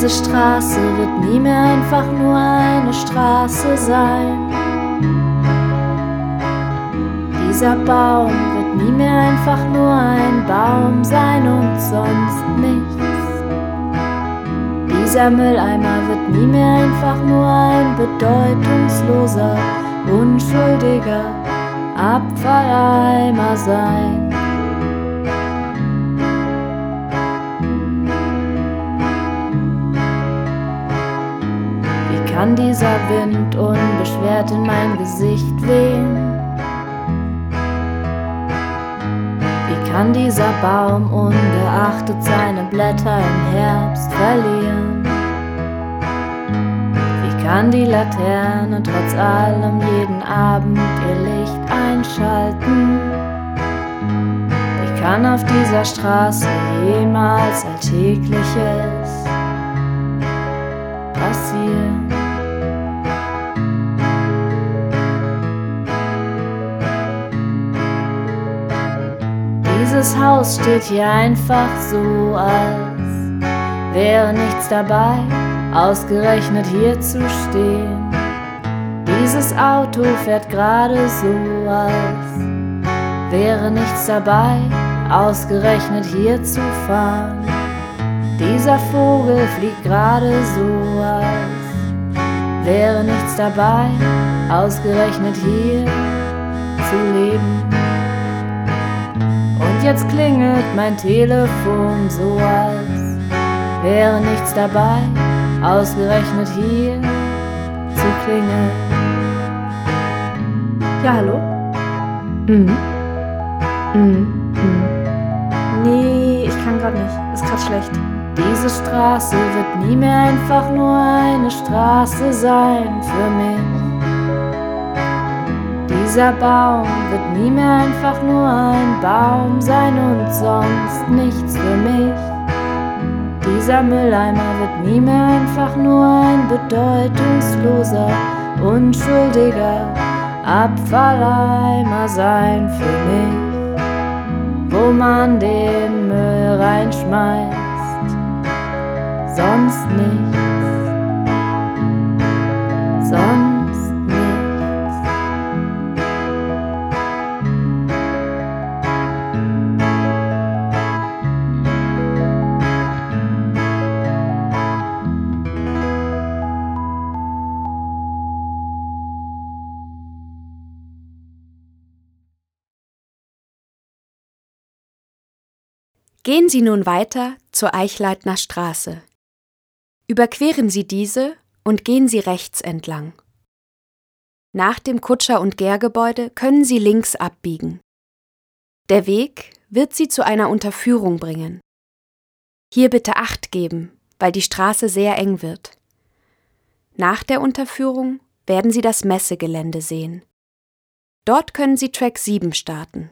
Diese Straße wird nie mehr einfach nur eine Straße sein. Dieser Baum wird nie mehr einfach nur ein Baum sein und sonst nichts. Dieser Mülleimer wird nie mehr einfach nur ein bedeutungsloser, unschuldiger Abfalleimer sein. Kann dieser Wind unbeschwert in mein Gesicht wehen? kann dieser Baum ungeachtet seine Blätter im Herbst verlieren? Wie kann die Laterne trotz allem jeden Abend ihr Licht einschalten? Wie kann auf dieser Straße jemals Alltägliches passieren? Dieses Haus steht hier einfach so, als wäre nichts dabei, ausgerechnet hier zu stehen. Dieses Auto fährt gerade so, als wäre nichts dabei, ausgerechnet hier zu fahren. Dieser Vogel fliegt gerade so, als wäre nichts dabei, ausgerechnet hier zu leben. Jetzt klingelt mein Telefon so, als wäre nichts dabei, ausgerechnet hier zu klingeln. Ja, hallo? Mhm. Mhm. Mhm. Nee, ich kann gerade nicht. Ist gerade schlecht. Diese Straße wird nie mehr einfach nur eine Straße sein für mich. Dieser Baum wird nie mehr einfach nur ein Baum sein und sonst nichts für mich. Dieser Mülleimer wird nie mehr einfach nur ein bedeutungsloser, unschuldiger Abfalleimer sein für mich, wo man den Müll reinschmeißt, sonst nichts, Gehen Sie nun weiter zur Eichleitner Straße. Überqueren Sie diese und gehen Sie rechts entlang. Nach dem Kutscher- und Gärgebäude können Sie links abbiegen. Der Weg wird Sie zu einer Unterführung bringen. Hier bitte Acht geben, weil die Straße sehr eng wird. Nach der Unterführung werden Sie das Messegelände sehen. Dort können Sie Track 7 starten.